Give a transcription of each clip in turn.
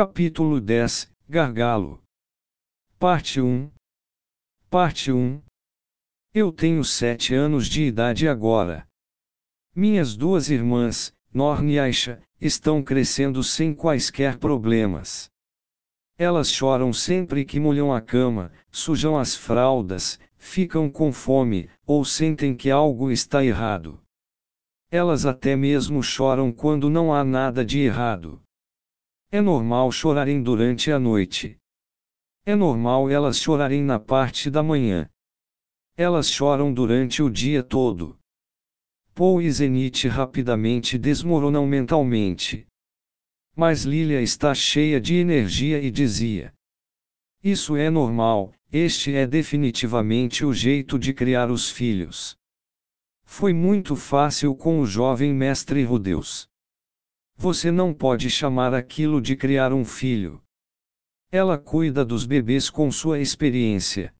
Capítulo 10 Gargalo Parte 1 Parte 1 Eu tenho sete anos de idade agora. Minhas duas irmãs, Norn e Aisha, estão crescendo sem quaisquer problemas. Elas choram sempre que molham a cama, sujam as fraldas, ficam com fome, ou sentem que algo está errado. Elas até mesmo choram quando não há nada de errado. É normal chorarem durante a noite. É normal elas chorarem na parte da manhã. Elas choram durante o dia todo. Paul e Zenith rapidamente desmoronam mentalmente. Mas Lilia está cheia de energia e dizia: Isso é normal, este é definitivamente o jeito de criar os filhos. Foi muito fácil com o jovem mestre Rudeus. Você não pode chamar aquilo de criar um filho. Ela cuida dos bebês com sua experiência.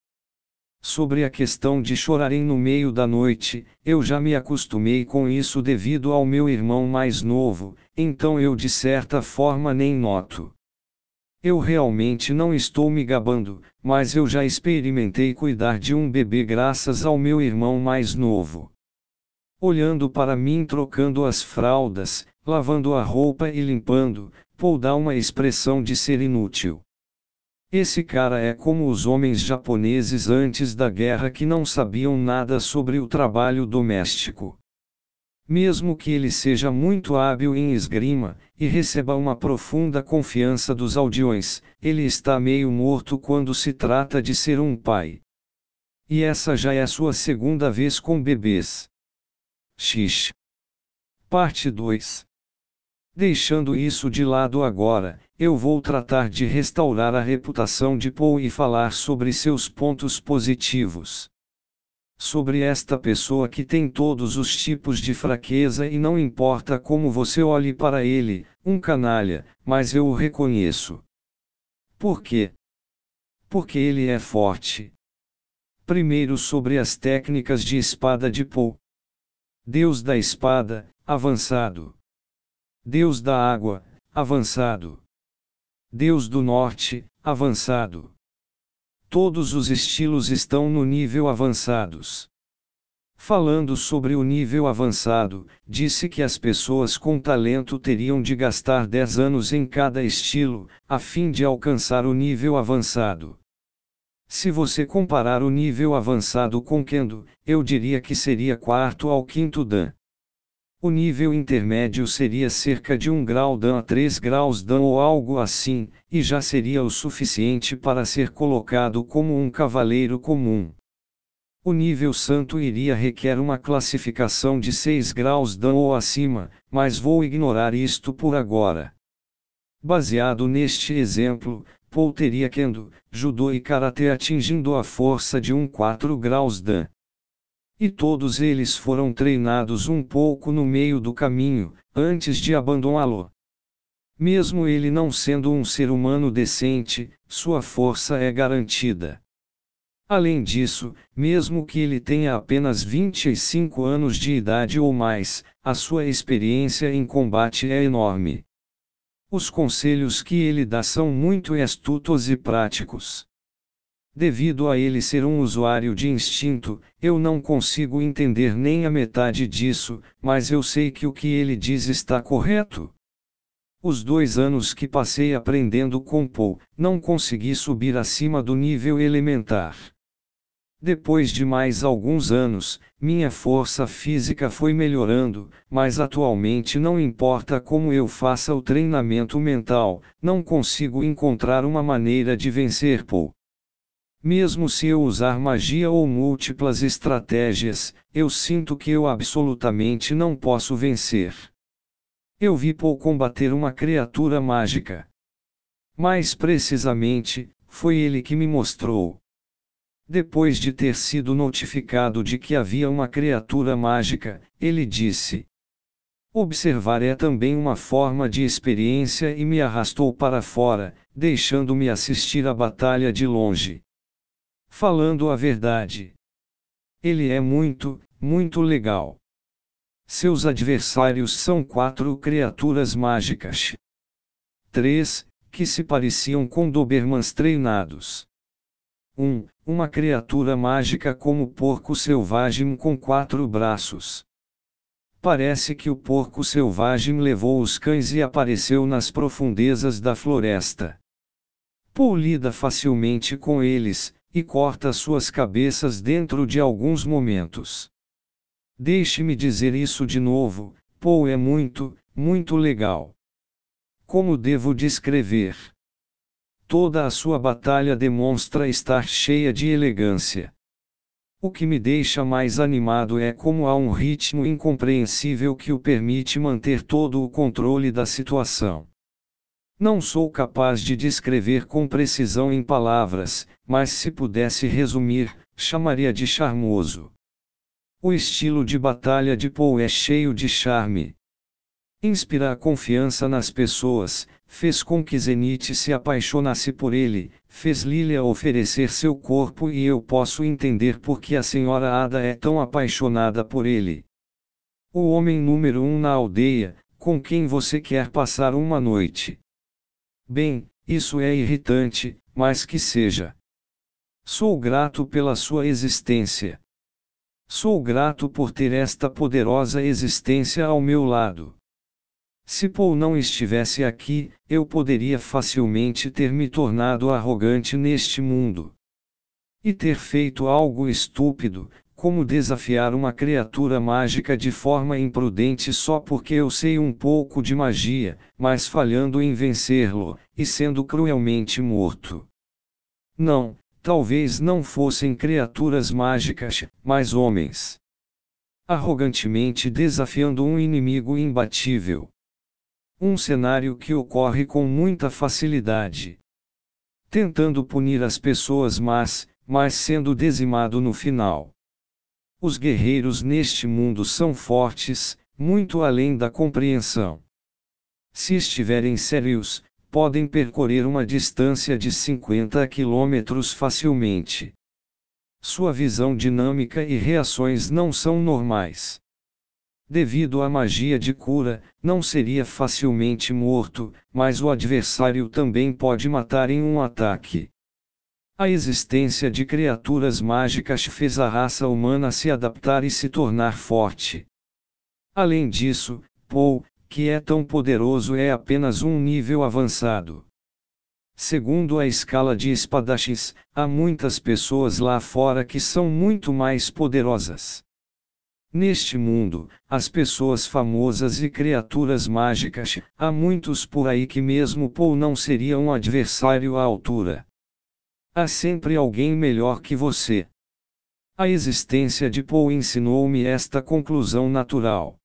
Sobre a questão de chorarem no meio da noite, eu já me acostumei com isso devido ao meu irmão mais novo, então eu de certa forma nem noto. Eu realmente não estou me gabando, mas eu já experimentei cuidar de um bebê graças ao meu irmão mais novo. Olhando para mim trocando as fraldas, lavando a roupa e limpando, Paul dá uma expressão de ser inútil. Esse cara é como os homens japoneses antes da guerra que não sabiam nada sobre o trabalho doméstico. Mesmo que ele seja muito hábil em esgrima, e receba uma profunda confiança dos aldeões, ele está meio morto quando se trata de ser um pai. E essa já é sua segunda vez com bebês. X. Parte 2 Deixando isso de lado agora, eu vou tratar de restaurar a reputação de Paul e falar sobre seus pontos positivos. Sobre esta pessoa que tem todos os tipos de fraqueza e não importa como você olhe para ele, um canalha, mas eu o reconheço. Por quê? Porque ele é forte. Primeiro sobre as técnicas de espada de Paul. Deus da espada, avançado. Deus da água, avançado. Deus do norte, avançado. Todos os estilos estão no nível avançados. Falando sobre o nível avançado, disse que as pessoas com talento teriam de gastar 10 anos em cada estilo, a fim de alcançar o nível avançado. Se você comparar o nível avançado com Kendo, eu diria que seria quarto ao quinto Dan. O nível intermédio seria cerca de 1 grau Dan a 3 graus Dan ou algo assim, e já seria o suficiente para ser colocado como um cavaleiro comum. O nível santo iria requer uma classificação de 6 graus Dan ou acima, mas vou ignorar isto por agora. Baseado neste exemplo, Paul teria Kendo, Judô e Karatê atingindo a força de um 4 graus Dan. E todos eles foram treinados um pouco no meio do caminho, antes de abandoná-lo. Mesmo ele não sendo um ser humano decente, sua força é garantida. Além disso, mesmo que ele tenha apenas 25 anos de idade ou mais, a sua experiência em combate é enorme. Os conselhos que ele dá são muito astutos e práticos. Devido a ele ser um usuário de instinto, eu não consigo entender nem a metade disso, mas eu sei que o que ele diz está correto. Os dois anos que passei aprendendo com Paul, não consegui subir acima do nível elementar. Depois de mais alguns anos, minha força física foi melhorando, mas atualmente não importa como eu faça o treinamento mental, não consigo encontrar uma maneira de vencer Paul. Mesmo se eu usar magia ou múltiplas estratégias, eu sinto que eu absolutamente não posso vencer. Eu vi Paul combater uma criatura mágica. Mais precisamente, foi ele que me mostrou. Depois de ter sido notificado de que havia uma criatura mágica, ele disse: Observar é também uma forma de experiência e me arrastou para fora, deixando-me assistir a batalha de longe. Falando a verdade. Ele é muito, muito legal. Seus adversários são quatro criaturas mágicas. Três, que se pareciam com Dobermans treinados. 1. Um, uma criatura mágica como porco selvagem com quatro braços. Parece que o porco selvagem levou os cães e apareceu nas profundezas da floresta. Paul lida facilmente com eles, e corta suas cabeças dentro de alguns momentos. Deixe-me dizer isso de novo: Paul é muito, muito legal. Como devo descrever? Toda a sua batalha demonstra estar cheia de elegância. O que me deixa mais animado é como há um ritmo incompreensível que o permite manter todo o controle da situação. Não sou capaz de descrever com precisão em palavras, mas se pudesse resumir, chamaria de charmoso. O estilo de batalha de Paul é cheio de charme. Inspira a confiança nas pessoas, fez com que Zenith se apaixonasse por ele, fez Lilia oferecer seu corpo e eu posso entender por que a senhora Ada é tão apaixonada por ele. O homem número um na aldeia, com quem você quer passar uma noite. Bem, isso é irritante, mas que seja. Sou grato pela sua existência. Sou grato por ter esta poderosa existência ao meu lado. Se Paul não estivesse aqui, eu poderia facilmente ter me tornado arrogante neste mundo. E ter feito algo estúpido, como desafiar uma criatura mágica de forma imprudente só porque eu sei um pouco de magia, mas falhando em vencê-lo, e sendo cruelmente morto. Não, talvez não fossem criaturas mágicas, mas homens. Arrogantemente desafiando um inimigo imbatível. Um cenário que ocorre com muita facilidade. Tentando punir as pessoas más, mas sendo dizimado no final. Os guerreiros neste mundo são fortes, muito além da compreensão. Se estiverem sérios, podem percorrer uma distância de 50 quilômetros facilmente. Sua visão dinâmica e reações não são normais. Devido à magia de cura, não seria facilmente morto, mas o adversário também pode matar em um ataque. A existência de criaturas mágicas fez a raça humana se adaptar e se tornar forte. Além disso, Paul, que é tão poderoso, é apenas um nível avançado. Segundo a escala de espadachins, há muitas pessoas lá fora que são muito mais poderosas. Neste mundo, as pessoas famosas e criaturas mágicas, há muitos por aí que mesmo Paul não seria um adversário à altura. Há sempre alguém melhor que você. A existência de Poe ensinou-me esta conclusão natural.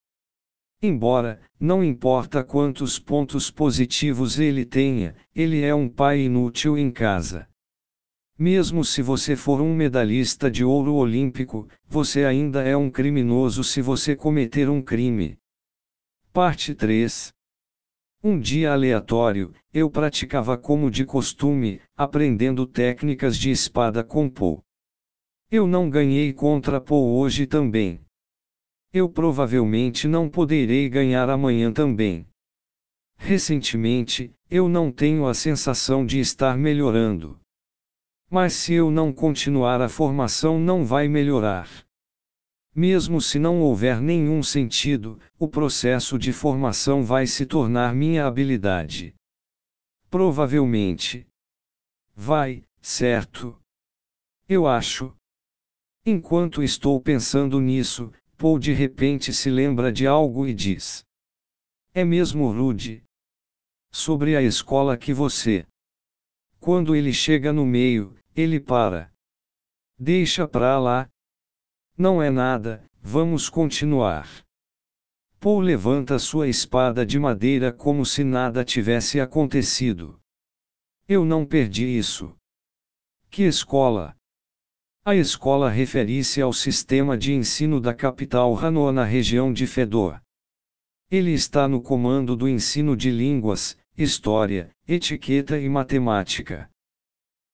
Embora, não importa quantos pontos positivos ele tenha, ele é um pai inútil em casa. Mesmo se você for um medalhista de ouro olímpico, você ainda é um criminoso se você cometer um crime. Parte 3 um dia aleatório, eu praticava como de costume, aprendendo técnicas de espada com Paul. Eu não ganhei contra Paul hoje também. Eu provavelmente não poderei ganhar amanhã também. Recentemente, eu não tenho a sensação de estar melhorando. Mas se eu não continuar, a formação não vai melhorar. Mesmo se não houver nenhum sentido, o processo de formação vai se tornar minha habilidade. Provavelmente. Vai, certo? Eu acho. Enquanto estou pensando nisso, Paul de repente se lembra de algo e diz: É mesmo rude. Sobre a escola que você. Quando ele chega no meio, ele para. Deixa pra lá, não é nada, vamos continuar. Paul levanta sua espada de madeira como se nada tivesse acontecido. Eu não perdi isso. Que escola? A escola refere-se ao sistema de ensino da capital Hanoi na região de Fedor. Ele está no comando do ensino de línguas, história, etiqueta e matemática.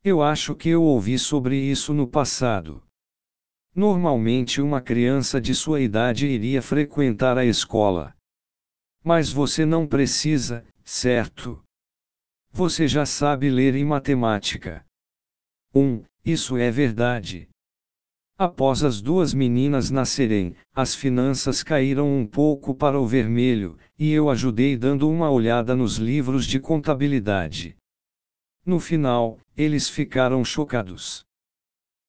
Eu acho que eu ouvi sobre isso no passado. Normalmente uma criança de sua idade iria frequentar a escola. Mas você não precisa, certo? Você já sabe ler em matemática. 1. Um, isso é verdade. Após as duas meninas nascerem, as finanças caíram um pouco para o vermelho, e eu ajudei dando uma olhada nos livros de contabilidade. No final, eles ficaram chocados.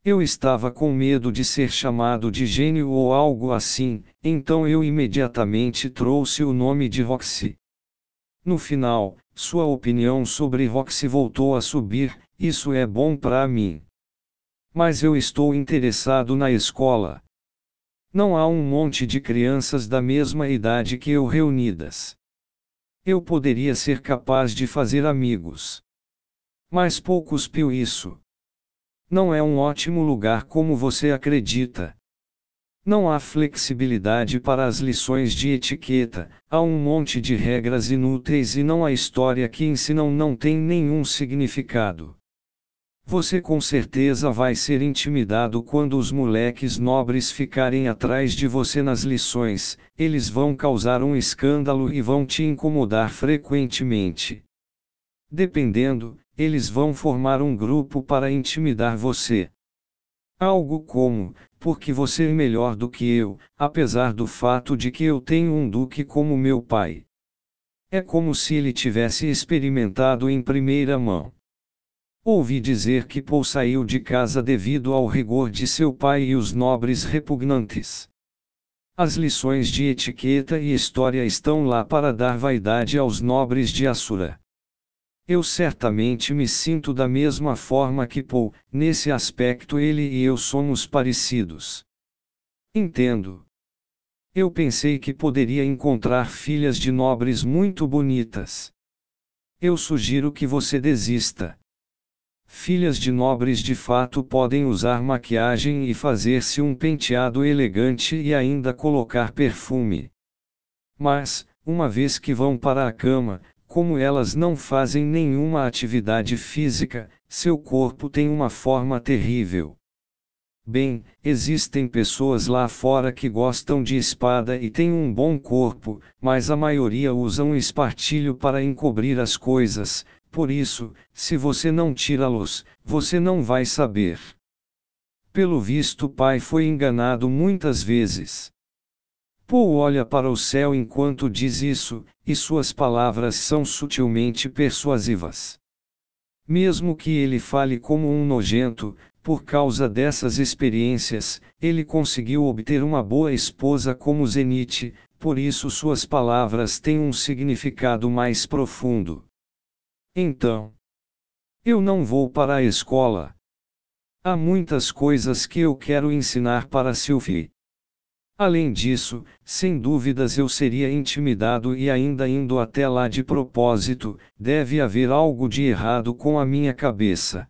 Eu estava com medo de ser chamado de gênio ou algo assim, então eu imediatamente trouxe o nome de Roxy. No final, sua opinião sobre Roxy voltou a subir, isso é bom para mim. Mas eu estou interessado na escola. Não há um monte de crianças da mesma idade que eu reunidas. Eu poderia ser capaz de fazer amigos. Mas poucos piu isso. Não é um ótimo lugar como você acredita. Não há flexibilidade para as lições de etiqueta, há um monte de regras inúteis e não há história que ensinam não tem nenhum significado. Você com certeza vai ser intimidado quando os moleques nobres ficarem atrás de você nas lições, eles vão causar um escândalo e vão te incomodar frequentemente. Dependendo, eles vão formar um grupo para intimidar você. Algo como, porque você é melhor do que eu, apesar do fato de que eu tenho um duque como meu pai. É como se ele tivesse experimentado em primeira mão. Ouvi dizer que Paul saiu de casa devido ao rigor de seu pai e os nobres repugnantes. As lições de etiqueta e história estão lá para dar vaidade aos nobres de Assura. Eu certamente me sinto da mesma forma que Paul, nesse aspecto ele e eu somos parecidos. Entendo. Eu pensei que poderia encontrar filhas de nobres muito bonitas. Eu sugiro que você desista. Filhas de nobres de fato podem usar maquiagem e fazer-se um penteado elegante e ainda colocar perfume. Mas, uma vez que vão para a cama, como elas não fazem nenhuma atividade física, seu corpo tem uma forma terrível. Bem, existem pessoas lá fora que gostam de espada e têm um bom corpo, mas a maioria usa um espartilho para encobrir as coisas, por isso, se você não tirá-los, você não vai saber. Pelo visto, pai foi enganado muitas vezes. Paul olha para o céu enquanto diz isso, e suas palavras são sutilmente persuasivas. Mesmo que ele fale como um nojento, por causa dessas experiências, ele conseguiu obter uma boa esposa como Zenith, por isso suas palavras têm um significado mais profundo. Então, eu não vou para a escola. Há muitas coisas que eu quero ensinar para Sylvie. Além disso, sem dúvidas eu seria intimidado e ainda indo até lá de propósito, deve haver algo de errado com a minha cabeça.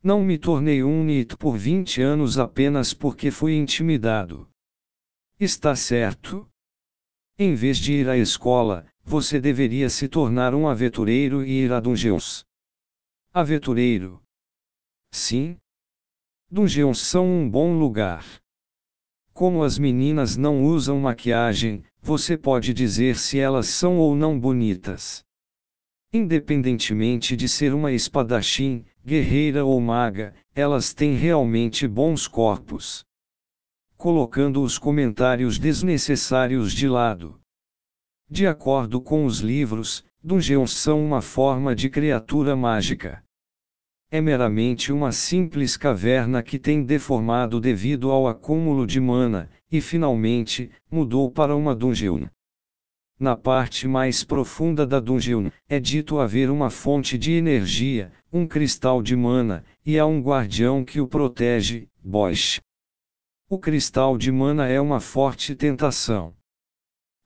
Não me tornei um NIT por 20 anos apenas porque fui intimidado. Está certo? Em vez de ir à escola, você deveria se tornar um aventureiro e ir a Dungeons. Aventureiro? Sim. Dungeons são um bom lugar. Como as meninas não usam maquiagem, você pode dizer se elas são ou não bonitas. Independentemente de ser uma espadachim, guerreira ou maga, elas têm realmente bons corpos. Colocando os comentários desnecessários de lado. De acordo com os livros, dungeons são uma forma de criatura mágica é meramente uma simples caverna que tem deformado devido ao acúmulo de mana, e finalmente, mudou para uma dungeon. Na parte mais profunda da dungeon, é dito haver uma fonte de energia, um cristal de mana, e há um guardião que o protege, Bosch. O cristal de mana é uma forte tentação.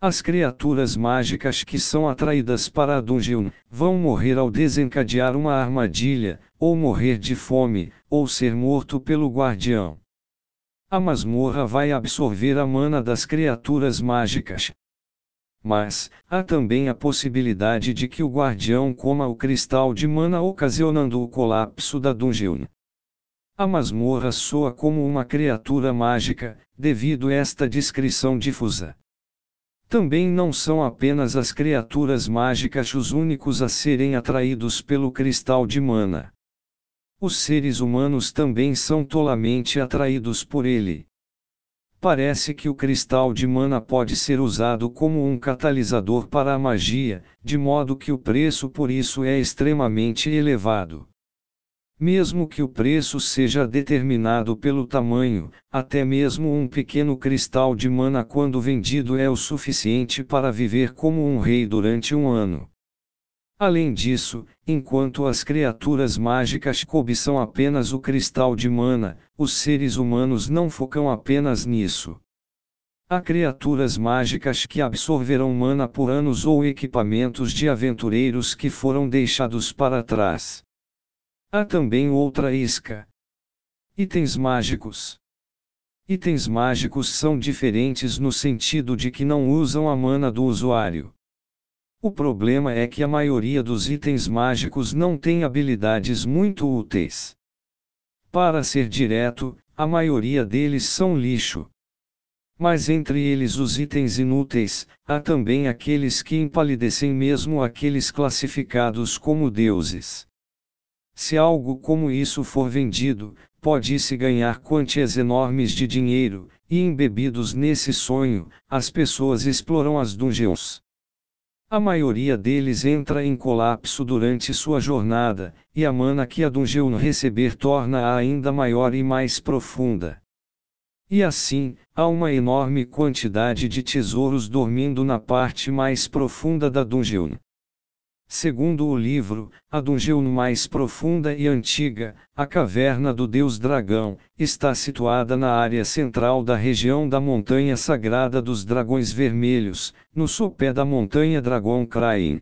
As criaturas mágicas que são atraídas para a dungeon vão morrer ao desencadear uma armadilha, ou morrer de fome, ou ser morto pelo guardião. A masmorra vai absorver a mana das criaturas mágicas. Mas, há também a possibilidade de que o guardião coma o cristal de mana ocasionando o colapso da dungeon. A masmorra soa como uma criatura mágica, devido a esta descrição difusa. Também não são apenas as criaturas mágicas os únicos a serem atraídos pelo cristal de mana. Os seres humanos também são tolamente atraídos por ele. Parece que o cristal de mana pode ser usado como um catalisador para a magia, de modo que o preço por isso é extremamente elevado. Mesmo que o preço seja determinado pelo tamanho, até mesmo um pequeno cristal de mana quando vendido é o suficiente para viver como um rei durante um ano. Além disso, enquanto as criaturas mágicas cobiçam apenas o cristal de mana, os seres humanos não focam apenas nisso. Há criaturas mágicas que absorverão mana por anos ou equipamentos de aventureiros que foram deixados para trás. Há também outra isca. Itens mágicos. Itens mágicos são diferentes no sentido de que não usam a mana do usuário. O problema é que a maioria dos itens mágicos não tem habilidades muito úteis. Para ser direto, a maioria deles são lixo. Mas entre eles os itens inúteis, há também aqueles que empalidecem mesmo aqueles classificados como deuses. Se algo como isso for vendido, pode-se ganhar quantias enormes de dinheiro, e embebidos nesse sonho, as pessoas exploram as dungeons. A maioria deles entra em colapso durante sua jornada, e a mana que a dungeon receber torna-a ainda maior e mais profunda. E assim, há uma enorme quantidade de tesouros dormindo na parte mais profunda da dungeon. Segundo o livro, a dungeon mais profunda e antiga, a caverna do deus dragão, está situada na área central da região da montanha sagrada dos dragões vermelhos, no sopé da montanha Dragon Krain.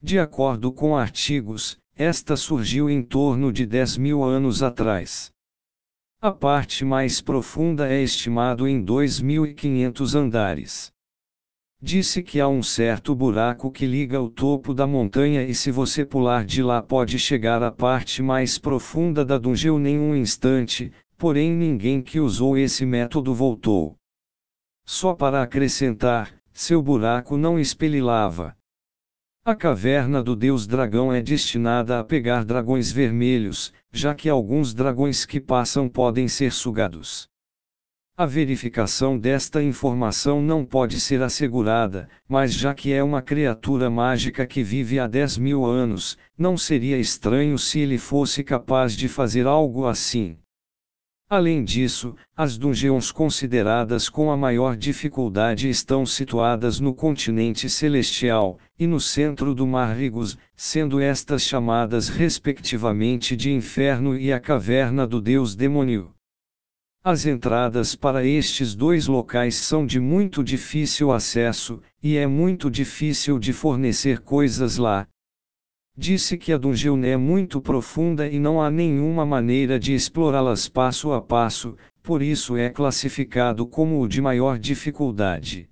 De acordo com artigos, esta surgiu em torno de 10 mil anos atrás. A parte mais profunda é estimado em 2.500 andares. Disse que há um certo buraco que liga o topo da montanha e se você pular de lá pode chegar à parte mais profunda da dungeon em um instante, porém ninguém que usou esse método voltou. Só para acrescentar, seu buraco não expele lava. A caverna do deus dragão é destinada a pegar dragões vermelhos, já que alguns dragões que passam podem ser sugados. A verificação desta informação não pode ser assegurada, mas já que é uma criatura mágica que vive há 10 mil anos, não seria estranho se ele fosse capaz de fazer algo assim. Além disso, as dungeons consideradas com a maior dificuldade estão situadas no continente celestial, e no centro do Mar Rigus, sendo estas chamadas respectivamente de Inferno e a Caverna do Deus Demônio. As entradas para estes dois locais são de muito difícil acesso, e é muito difícil de fornecer coisas lá. Disse que a dungeon é muito profunda e não há nenhuma maneira de explorá-las passo a passo, por isso é classificado como o de maior dificuldade.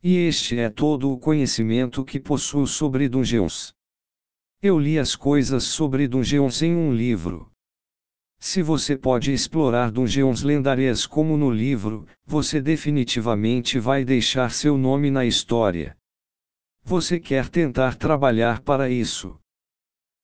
E este é todo o conhecimento que possuo sobre dungeons. Eu li as coisas sobre dungeons em um livro. Se você pode explorar dungeons lendárias como no livro, você definitivamente vai deixar seu nome na história. Você quer tentar trabalhar para isso.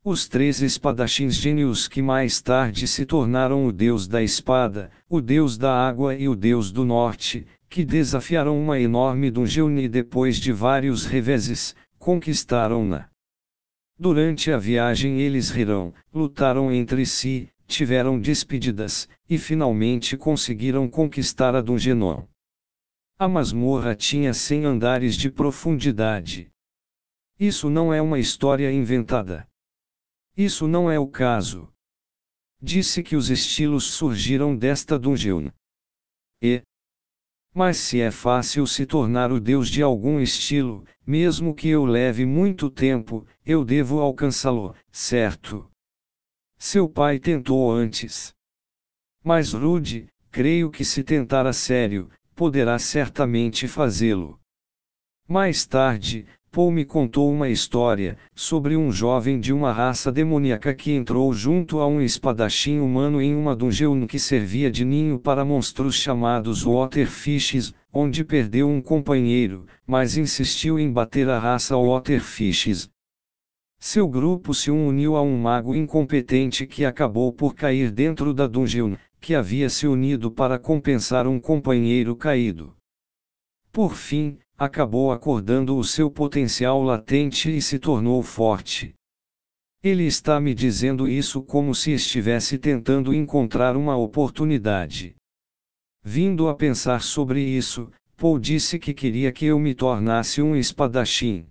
Os três espadachins gênios que mais tarde se tornaram o deus da espada, o deus da água e o deus do norte, que desafiaram uma enorme dungeon e depois de vários reveses, conquistaram-na. Durante a viagem eles riram, lutaram entre si, tiveram despedidas, e finalmente conseguiram conquistar a Dungeon. A masmorra tinha 100 andares de profundidade. Isso não é uma história inventada. Isso não é o caso. Disse que os estilos surgiram desta dungeon. E. Mas se é fácil se tornar o deus de algum estilo, mesmo que eu leve muito tempo, eu devo alcançá-lo, certo? Seu pai tentou antes. Mas Rude, creio que se tentar a sério, poderá certamente fazê-lo. Mais tarde, Paul me contou uma história, sobre um jovem de uma raça demoníaca que entrou junto a um espadachim humano em uma dungeon que servia de ninho para monstros chamados Waterfishes, onde perdeu um companheiro, mas insistiu em bater a raça Waterfishes. Seu grupo se uniu a um mago incompetente que acabou por cair dentro da dungeon, que havia se unido para compensar um companheiro caído. Por fim, acabou acordando o seu potencial latente e se tornou forte. Ele está me dizendo isso como se estivesse tentando encontrar uma oportunidade. Vindo a pensar sobre isso, Paul disse que queria que eu me tornasse um espadachim.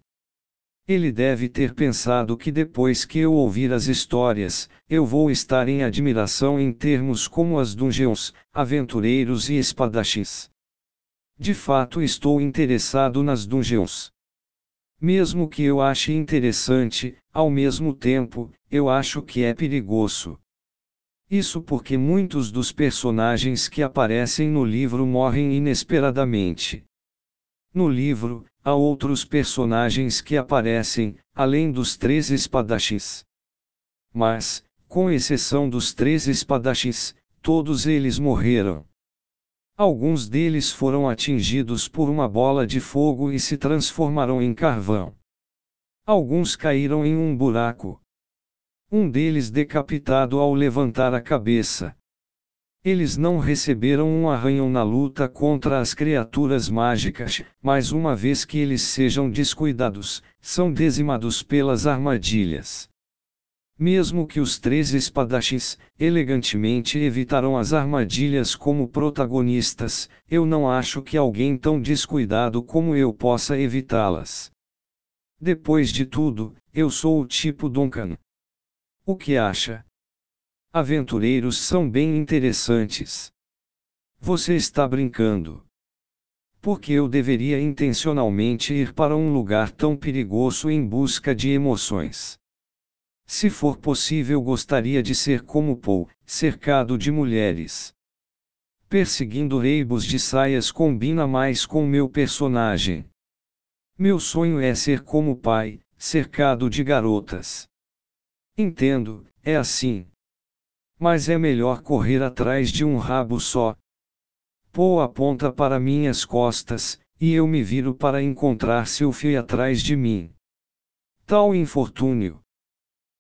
Ele deve ter pensado que depois que eu ouvir as histórias, eu vou estar em admiração em termos como as dungeons, aventureiros e espadachins. De fato estou interessado nas dungeons. Mesmo que eu ache interessante, ao mesmo tempo, eu acho que é perigoso. Isso porque muitos dos personagens que aparecem no livro morrem inesperadamente. No livro, há outros personagens que aparecem, além dos três espadachins. Mas, com exceção dos três espadachins, todos eles morreram. Alguns deles foram atingidos por uma bola de fogo e se transformaram em carvão. Alguns caíram em um buraco. Um deles decapitado ao levantar a cabeça. Eles não receberam um arranhão na luta contra as criaturas mágicas, mas uma vez que eles sejam descuidados, são dizimados pelas armadilhas. Mesmo que os três espadachins, elegantemente evitaram as armadilhas como protagonistas, eu não acho que alguém tão descuidado como eu possa evitá-las. Depois de tudo, eu sou o tipo Duncan. O que acha? Aventureiros são bem interessantes. Você está brincando. Porque eu deveria intencionalmente ir para um lugar tão perigoso em busca de emoções. Se for possível, gostaria de ser como Paul, cercado de mulheres. Perseguindo reibos de saias combina mais com meu personagem. Meu sonho é ser como pai, cercado de garotas. Entendo, é assim. Mas é melhor correr atrás de um rabo só. Paul aponta para minhas costas, e eu me viro para encontrar seu fio atrás de mim. Tal infortúnio